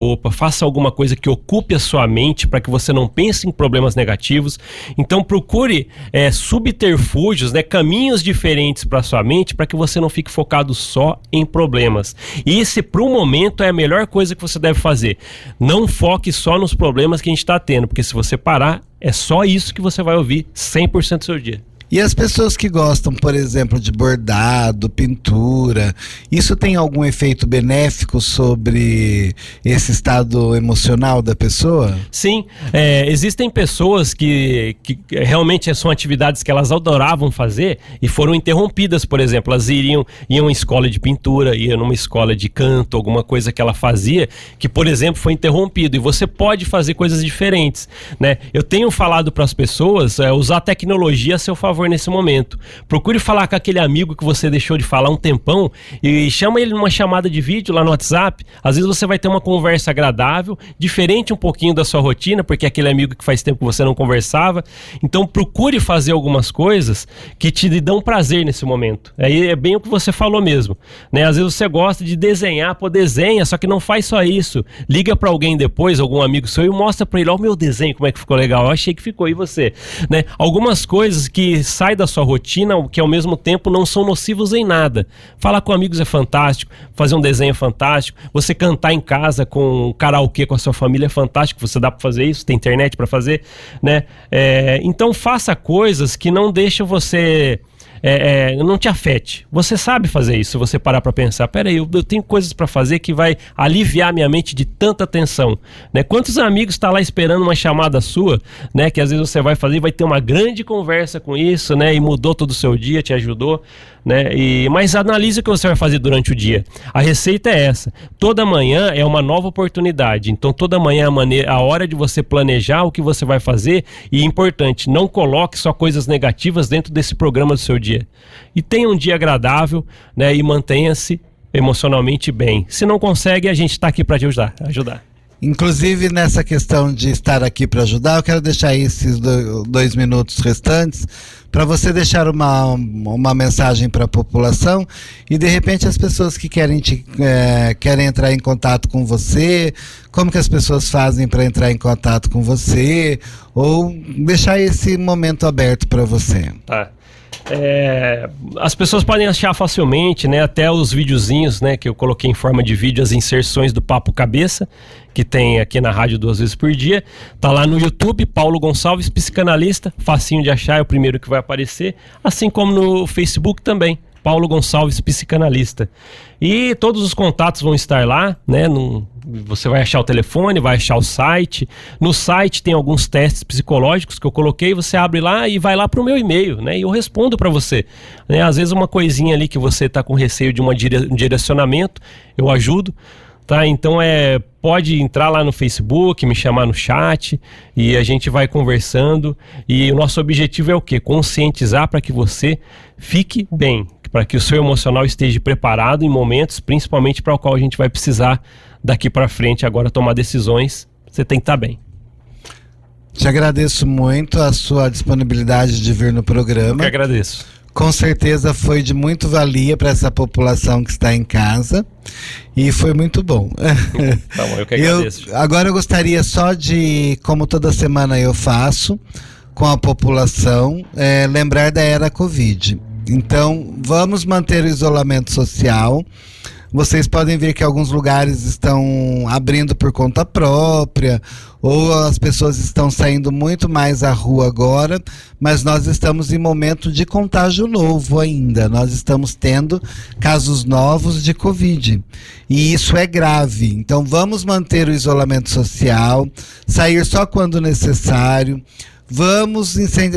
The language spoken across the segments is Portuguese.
roupa, faça alguma coisa que ocupe a sua mente para que você não pense em problemas negativos. Então procure é, subterfúgios, né, caminhos diferentes para sua mente para que você não fique focado só em problemas. E esse, para o momento, é a melhor coisa que você deve fazer. Não foque só nos problemas que a gente está tendo, porque se você parar, é só isso que você vai ouvir 100% do seu dia. E as pessoas que gostam, por exemplo, de bordado, pintura, isso tem algum efeito benéfico sobre esse estado emocional da pessoa? Sim, é, existem pessoas que, que realmente são atividades que elas adoravam fazer e foram interrompidas, por exemplo, elas iriam iam em escola de pintura, iam numa escola de canto, alguma coisa que ela fazia, que por exemplo foi interrompido e você pode fazer coisas diferentes, né? Eu tenho falado para as pessoas é, usar a tecnologia a seu favor favor nesse momento. Procure falar com aquele amigo que você deixou de falar um tempão e chama ele numa chamada de vídeo lá no WhatsApp. Às vezes você vai ter uma conversa agradável, diferente um pouquinho da sua rotina, porque é aquele amigo que faz tempo que você não conversava. Então procure fazer algumas coisas que te dão prazer nesse momento. Aí é bem o que você falou mesmo. Né? Às vezes você gosta de desenhar, pô, desenha, só que não faz só isso. Liga para alguém depois, algum amigo seu, e mostra para ele, ó, meu desenho, como é que ficou legal. Eu achei que ficou, e você? Né? Algumas coisas que sai da sua rotina, que ao mesmo tempo não são nocivos em nada. Falar com amigos é fantástico, fazer um desenho é fantástico, você cantar em casa com um karaokê com a sua família é fantástico, você dá para fazer isso, tem internet para fazer, né? É, então faça coisas que não deixam você é, é, não te afete. Você sabe fazer isso, se você parar para pensar. Peraí, eu, eu tenho coisas para fazer que vai aliviar minha mente de tanta tensão. Né? Quantos amigos estão tá lá esperando uma chamada sua, né? Que às vezes você vai fazer e vai ter uma grande conversa com isso, né? E mudou todo o seu dia, te ajudou né? E, mas analise o que você vai fazer durante o dia. A receita é essa. Toda manhã é uma nova oportunidade. Então toda manhã é a, maneira, a hora de você planejar o que você vai fazer e importante, não coloque só coisas negativas dentro desse programa do seu dia. E tenha um dia agradável, né? E mantenha-se emocionalmente bem. Se não consegue, a gente está aqui para te ajudar. ajudar. Inclusive nessa questão de estar aqui para ajudar, eu quero deixar esses dois minutos restantes para você deixar uma, uma mensagem para a população e de repente as pessoas que querem, te, é, querem entrar em contato com você, como que as pessoas fazem para entrar em contato com você ou deixar esse momento aberto para você. Tá. É, as pessoas podem achar facilmente, né? Até os videozinhos, né? Que eu coloquei em forma de vídeo, as inserções do Papo Cabeça, que tem aqui na rádio duas vezes por dia. Tá lá no YouTube, Paulo Gonçalves, psicanalista, facinho de achar, é o primeiro que vai aparecer. Assim como no Facebook também. Paulo Gonçalves, psicanalista. E todos os contatos vão estar lá, né? Num, você vai achar o telefone, vai achar o site. No site tem alguns testes psicológicos que eu coloquei, você abre lá e vai lá para o meu e-mail, né? E eu respondo para você. Né? Às vezes uma coisinha ali que você está com receio de um direcionamento, eu ajudo. Tá, então é pode entrar lá no Facebook, me chamar no chat e a gente vai conversando. E o nosso objetivo é o quê? Conscientizar para que você fique bem, para que o seu emocional esteja preparado em momentos, principalmente para o qual a gente vai precisar daqui para frente agora tomar decisões. Você tem que estar tá bem. Te agradeço muito a sua disponibilidade de vir no programa. Eu que agradeço. Com certeza foi de muito valia para essa população que está em casa e foi muito bom. Tá bom, eu que agradeço. Eu, agora eu gostaria só de, como toda semana eu faço com a população, é, lembrar da era Covid. Então, vamos manter o isolamento social. Vocês podem ver que alguns lugares estão abrindo por conta própria, ou as pessoas estão saindo muito mais à rua agora, mas nós estamos em momento de contágio novo ainda. Nós estamos tendo casos novos de Covid. E isso é grave. Então vamos manter o isolamento social, sair só quando necessário Vamos,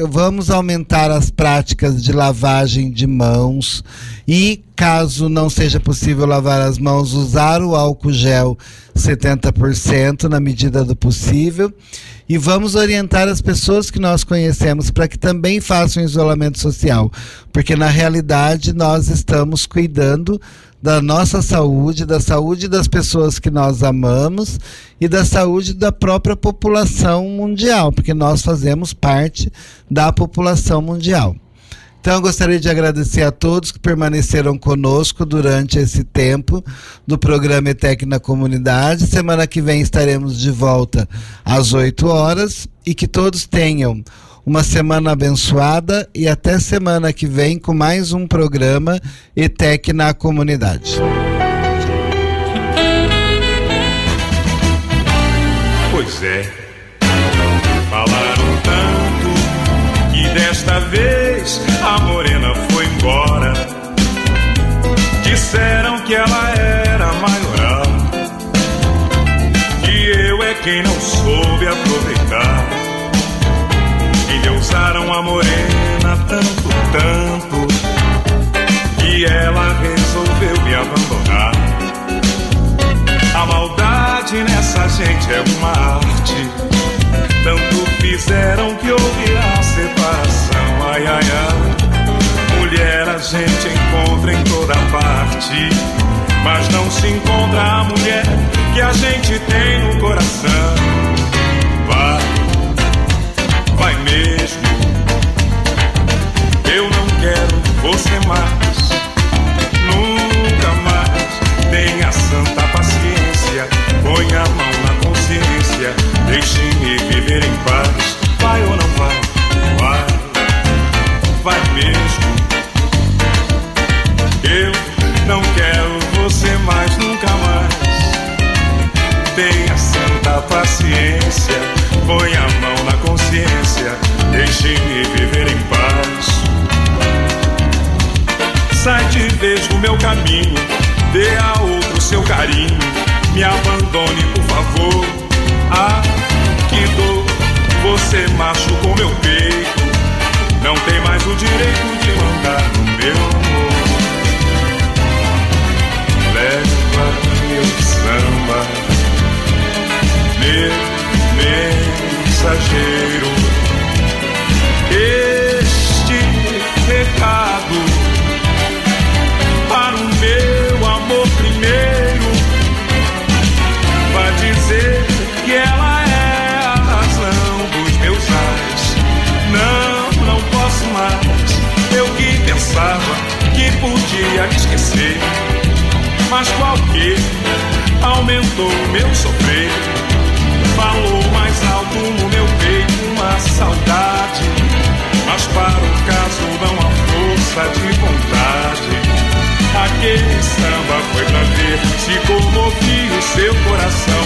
vamos aumentar as práticas de lavagem de mãos e, caso não seja possível lavar as mãos, usar o álcool gel 70% na medida do possível. E vamos orientar as pessoas que nós conhecemos para que também façam isolamento social, porque na realidade nós estamos cuidando da nossa saúde, da saúde das pessoas que nós amamos e da saúde da própria população mundial, porque nós fazemos parte da população mundial. Então, eu gostaria de agradecer a todos que permaneceram conosco durante esse tempo do programa ETEC na Comunidade. Semana que vem estaremos de volta às 8 horas e que todos tenham uma semana abençoada e até semana que vem com mais um programa ETEC na Comunidade. Pois é, falaram tanto que desta vez a morena foi embora. Disseram que ela era maioral, que eu é quem não soube aproveitar. Endeusaram a morena tanto, tanto, que ela resolveu me abandonar. A maldade nessa gente é uma arte. Tanto fizeram que houve a separação. Ai, ai, ai. Mulher a gente encontra em toda parte. Mas não se encontra a mulher que a gente tem no coração. Mesmo. Eu não quero você mais. Nunca mais. Tenha santa paciência. Põe a mão na consciência. Deixe-me viver em paz. Vai ou não vai? Vai, vai mesmo. Eu não quero você mais, nunca mais. Tenha santa paciência. Põe a mão Deixe-me viver em paz. Sai de vez do meu caminho, dê a outro seu carinho, me abandone por favor. Ah, que dor, você machucou meu peito, não tem mais o direito de mandar no meu amor. Leva meu samba, meu mensageiro, aumentou meu sofrer. Falou mais alto no meu peito uma saudade. Mas para o caso não há força de vontade. Aquele samba foi pra ver se comovia o seu coração.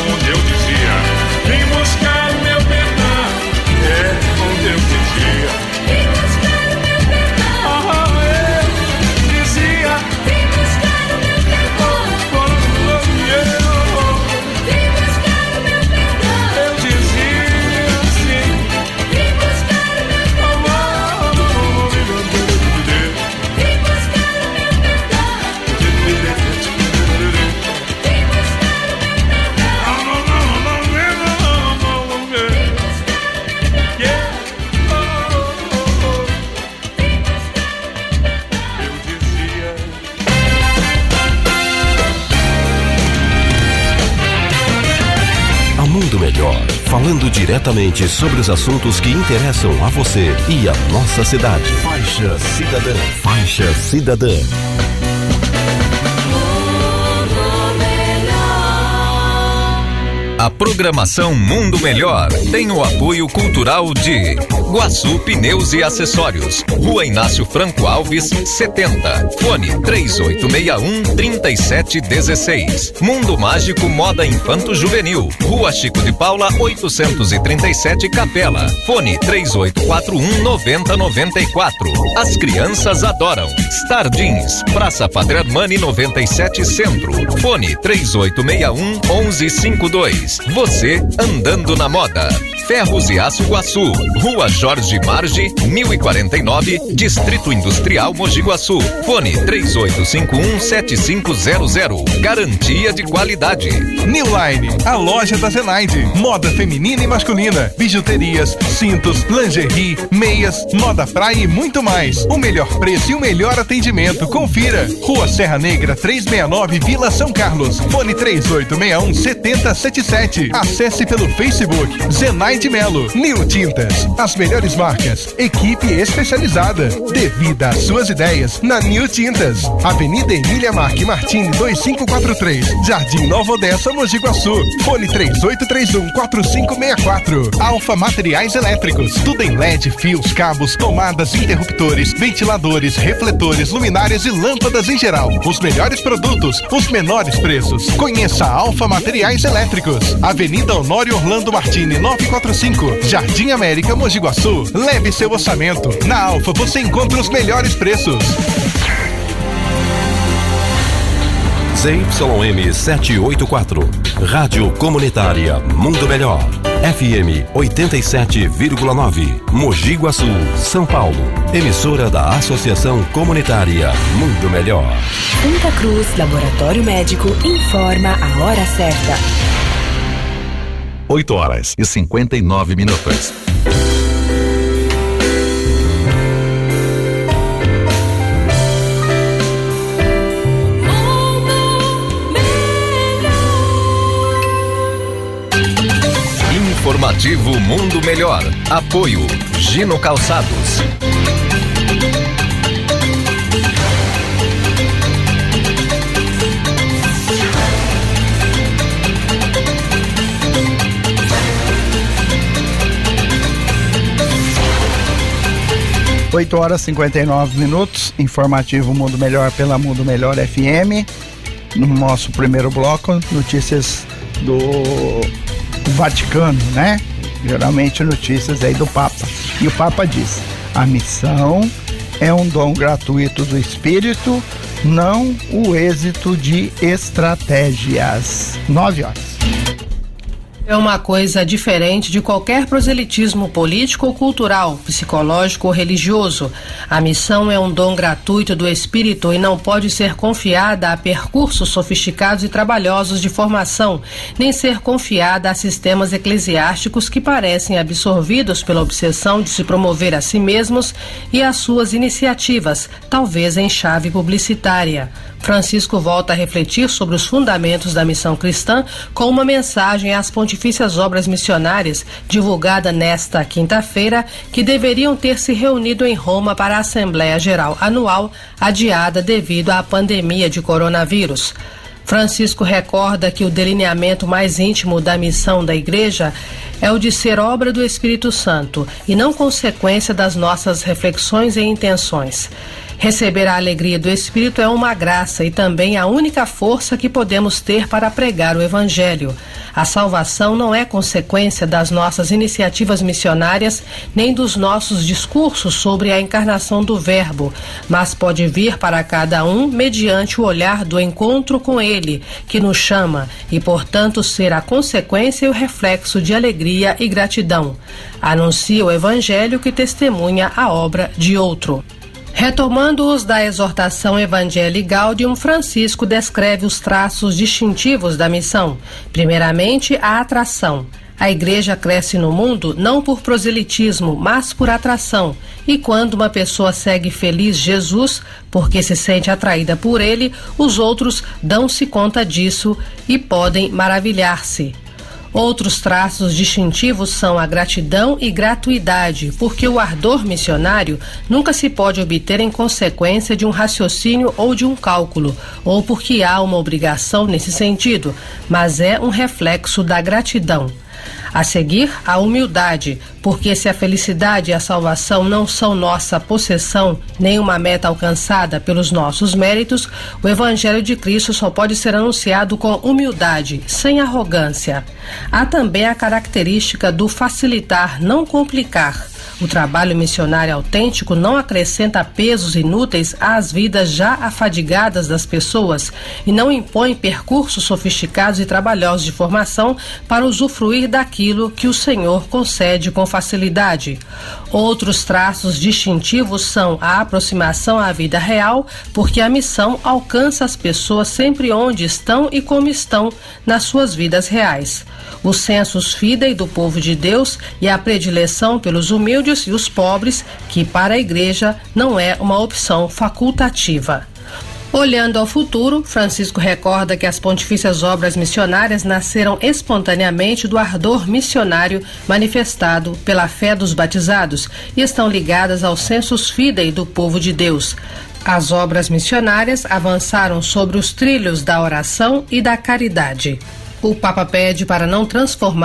Falando diretamente sobre os assuntos que interessam a você e a nossa cidade. Faixa Cidadã. Faixa Cidadã. A programação Mundo Melhor tem o apoio cultural de Guaçu Pneus e Acessórios, Rua Inácio Franco Alves, 70, fone 3861 3716. Mundo Mágico Moda Infanto Juvenil, Rua Chico de Paula 837 Capela, fone 3841 9094. As crianças adoram. Star Jeans, Praça Padre Armani 97 Centro, fone 3861 1152. Você andando na moda. Ferros e Aço Guaçu, Rua Jorge Marge, 1049, Distrito Industrial Mogi Guaçu. Fone 38517500. Garantia de qualidade. New Line, a loja da Zenaide. Moda feminina e masculina, bijuterias, cintos, lingerie, meias, moda praia e muito mais. O melhor preço e o melhor atendimento. Confira. Rua Serra Negra 369, Vila São Carlos. Fone 3861 7077. Acesse pelo Facebook Zenaide Melo. New Tintas, as melhores marcas, equipe especializada. Devida às suas ideias na New Tintas. Avenida Emília Marque Martins 2543, Jardim Nova Odessa, Mogi Guaçu. Fone 3831-4564. Alfa Materiais Elétricos. Tudo em LED, fios, cabos, tomadas, interruptores, ventiladores, refletores, luminárias e lâmpadas em geral. Os melhores produtos, os menores preços. Conheça a Alfa Materiais Elétricos. Avenida Honório Orlando Martini 945, Jardim América, Mogi Guaçu. Leve seu orçamento. Na Alfa você encontra os melhores preços. ZYM 784. Rádio Comunitária Mundo Melhor. FM 87,9. Mogi Guaçu, São Paulo. Emissora da Associação Comunitária Mundo Melhor. Santa Cruz Laboratório Médico informa a hora certa. 8 horas e 59 minutos. Informativo Mundo Melhor. Apoio Gino Calçados. Oito horas e 59 minutos, informativo Mundo Melhor pela Mundo Melhor FM. No nosso primeiro bloco, notícias do Vaticano, né? Geralmente notícias aí do Papa. E o Papa diz: a missão é um dom gratuito do Espírito, não o êxito de estratégias. Nove horas. É uma coisa diferente de qualquer proselitismo político ou cultural, psicológico ou religioso. A missão é um dom gratuito do espírito e não pode ser confiada a percursos sofisticados e trabalhosos de formação, nem ser confiada a sistemas eclesiásticos que parecem absorvidos pela obsessão de se promover a si mesmos e as suas iniciativas, talvez em chave publicitária. Francisco volta a refletir sobre os fundamentos da missão cristã com uma mensagem às pontifícias obras missionárias, divulgada nesta quinta-feira, que deveriam ter se reunido em Roma para a Assembleia Geral Anual, adiada devido à pandemia de coronavírus. Francisco recorda que o delineamento mais íntimo da missão da Igreja é o de ser obra do Espírito Santo e não consequência das nossas reflexões e intenções. Receber a alegria do Espírito é uma graça e também a única força que podemos ter para pregar o Evangelho. A salvação não é consequência das nossas iniciativas missionárias nem dos nossos discursos sobre a encarnação do Verbo, mas pode vir para cada um mediante o olhar do encontro com Ele, que nos chama, e portanto ser a consequência e o reflexo de alegria e gratidão. Anuncia o Evangelho que testemunha a obra de outro. Retomando-os da exortação Evangelii Gaudium, Francisco descreve os traços distintivos da missão. Primeiramente, a atração. A igreja cresce no mundo não por proselitismo, mas por atração. E quando uma pessoa segue feliz Jesus, porque se sente atraída por ele, os outros dão-se conta disso e podem maravilhar-se. Outros traços distintivos são a gratidão e gratuidade, porque o ardor missionário nunca se pode obter em consequência de um raciocínio ou de um cálculo, ou porque há uma obrigação nesse sentido, mas é um reflexo da gratidão. A seguir, a humildade, porque se a felicidade e a salvação não são nossa possessão, nem uma meta alcançada pelos nossos méritos, o Evangelho de Cristo só pode ser anunciado com humildade, sem arrogância. Há também a característica do facilitar, não complicar. O trabalho missionário autêntico não acrescenta pesos inúteis às vidas já afadigadas das pessoas e não impõe percursos sofisticados e trabalhosos de formação para usufruir daquilo que o Senhor concede com facilidade. Outros traços distintivos são a aproximação à vida real, porque a missão alcança as pessoas sempre onde estão e como estão nas suas vidas reais. Os censos fidei do povo de Deus e a predileção pelos humildes e os pobres, que para a igreja não é uma opção facultativa. Olhando ao futuro, Francisco recorda que as pontifícias obras missionárias nasceram espontaneamente do ardor missionário manifestado pela fé dos batizados e estão ligadas ao sensus fidei do povo de Deus. As obras missionárias avançaram sobre os trilhos da oração e da caridade. O Papa pede para não transformar